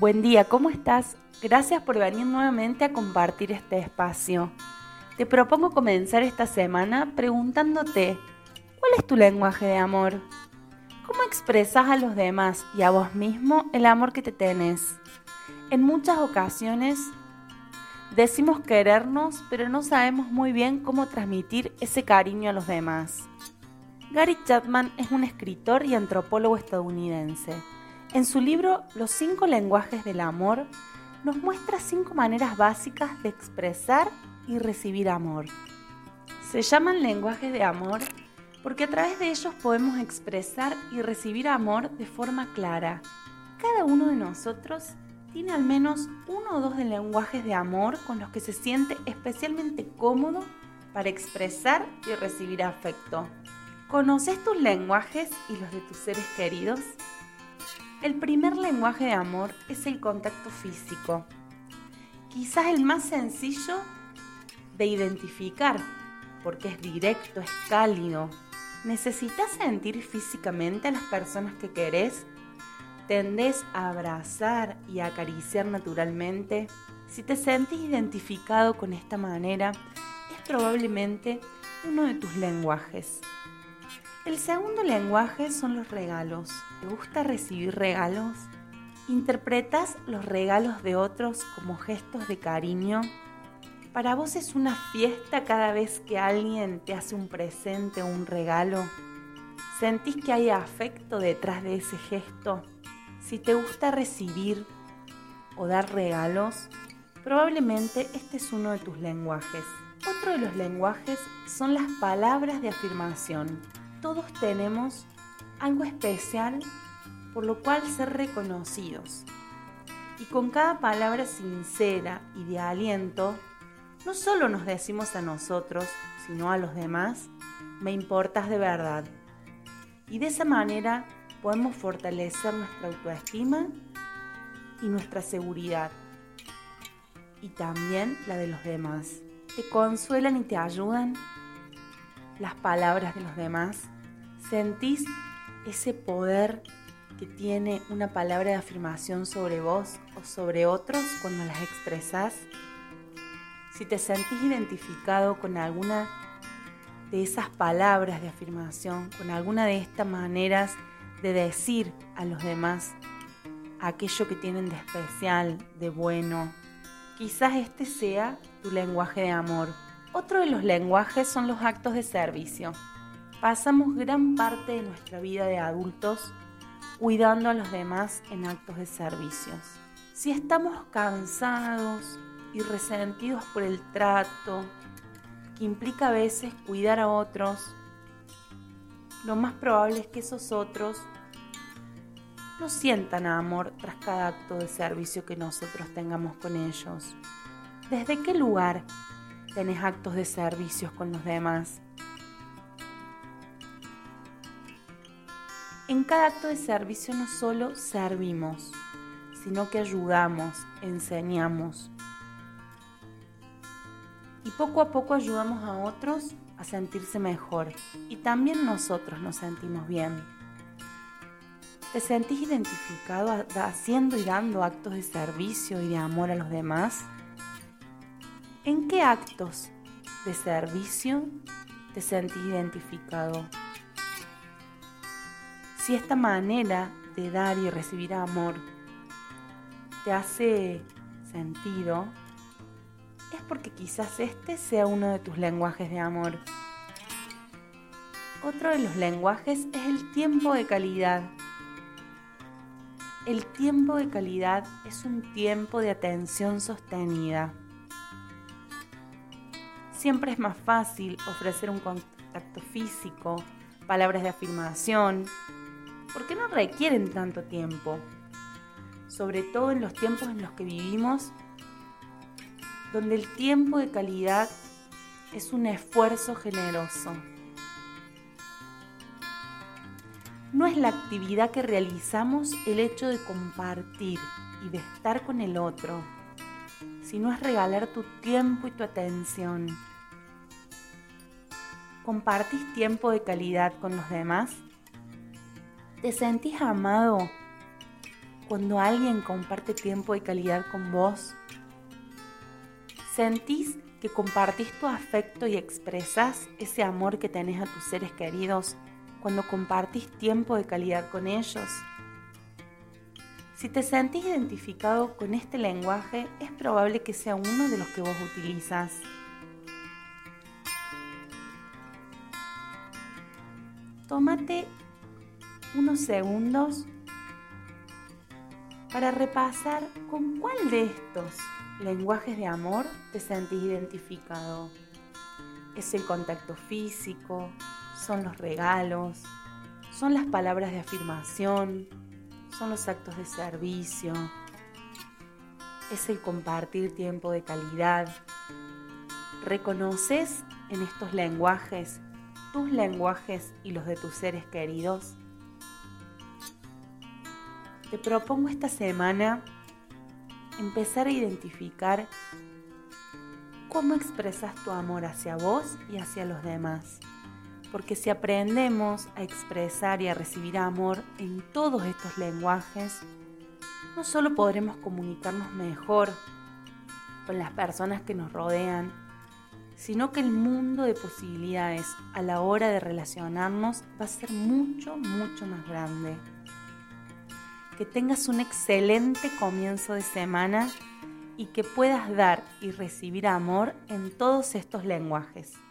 Buen día, ¿cómo estás? Gracias por venir nuevamente a compartir este espacio. Te propongo comenzar esta semana preguntándote, ¿cuál es tu lenguaje de amor? ¿Cómo expresas a los demás y a vos mismo el amor que te tenés? En muchas ocasiones decimos querernos, pero no sabemos muy bien cómo transmitir ese cariño a los demás. Gary Chapman es un escritor y antropólogo estadounidense. En su libro Los cinco lenguajes del amor, nos muestra cinco maneras básicas de expresar y recibir amor. Se llaman lenguajes de amor porque a través de ellos podemos expresar y recibir amor de forma clara. Cada uno de nosotros tiene al menos uno o dos de lenguajes de amor con los que se siente especialmente cómodo para expresar y recibir afecto. ¿Conoces tus lenguajes y los de tus seres queridos? El primer lenguaje de amor es el contacto físico, quizás el más sencillo de identificar, porque es directo, es cálido. ¿Necesitas sentir físicamente a las personas que querés? ¿Tendés a abrazar y acariciar naturalmente? Si te sentís identificado con esta manera, es probablemente uno de tus lenguajes. El segundo lenguaje son los regalos. ¿Te gusta recibir regalos? ¿Interpretas los regalos de otros como gestos de cariño? ¿Para vos es una fiesta cada vez que alguien te hace un presente o un regalo? ¿Sentís que hay afecto detrás de ese gesto? Si te gusta recibir o dar regalos, probablemente este es uno de tus lenguajes. Otro de los lenguajes son las palabras de afirmación todos tenemos algo especial por lo cual ser reconocidos. Y con cada palabra sincera y de aliento, no solo nos decimos a nosotros, sino a los demás, me importas de verdad. Y de esa manera podemos fortalecer nuestra autoestima y nuestra seguridad. Y también la de los demás. ¿Te consuelan y te ayudan las palabras de los demás? ¿Sentís ese poder que tiene una palabra de afirmación sobre vos o sobre otros cuando las expresás? Si te sentís identificado con alguna de esas palabras de afirmación, con alguna de estas maneras de decir a los demás aquello que tienen de especial, de bueno, quizás este sea tu lenguaje de amor. Otro de los lenguajes son los actos de servicio. Pasamos gran parte de nuestra vida de adultos cuidando a los demás en actos de servicios. Si estamos cansados y resentidos por el trato que implica a veces cuidar a otros, lo más probable es que esos otros no sientan amor tras cada acto de servicio que nosotros tengamos con ellos. ¿Desde qué lugar tenés actos de servicios con los demás? En cada acto de servicio no solo servimos, sino que ayudamos, enseñamos. Y poco a poco ayudamos a otros a sentirse mejor. Y también nosotros nos sentimos bien. ¿Te sentís identificado haciendo y dando actos de servicio y de amor a los demás? ¿En qué actos de servicio te sentís identificado? Si esta manera de dar y recibir amor te hace sentido, es porque quizás este sea uno de tus lenguajes de amor. Otro de los lenguajes es el tiempo de calidad. El tiempo de calidad es un tiempo de atención sostenida. Siempre es más fácil ofrecer un contacto físico, palabras de afirmación, porque no requieren tanto tiempo, sobre todo en los tiempos en los que vivimos, donde el tiempo de calidad es un esfuerzo generoso. No es la actividad que realizamos el hecho de compartir y de estar con el otro, sino es regalar tu tiempo y tu atención. ¿Compartís tiempo de calidad con los demás? ¿Te sentís amado cuando alguien comparte tiempo de calidad con vos? ¿Sentís que compartís tu afecto y expresas ese amor que tenés a tus seres queridos cuando compartís tiempo de calidad con ellos? Si te sentís identificado con este lenguaje, es probable que sea uno de los que vos utilizas. Tómate unos segundos para repasar con cuál de estos lenguajes de amor te sentís identificado. ¿Es el contacto físico? ¿Son los regalos? ¿Son las palabras de afirmación? ¿Son los actos de servicio? ¿Es el compartir tiempo de calidad? ¿Reconoces en estos lenguajes tus lenguajes y los de tus seres queridos? Te propongo esta semana empezar a identificar cómo expresas tu amor hacia vos y hacia los demás. Porque si aprendemos a expresar y a recibir amor en todos estos lenguajes, no solo podremos comunicarnos mejor con las personas que nos rodean, sino que el mundo de posibilidades a la hora de relacionarnos va a ser mucho, mucho más grande que tengas un excelente comienzo de semana y que puedas dar y recibir amor en todos estos lenguajes.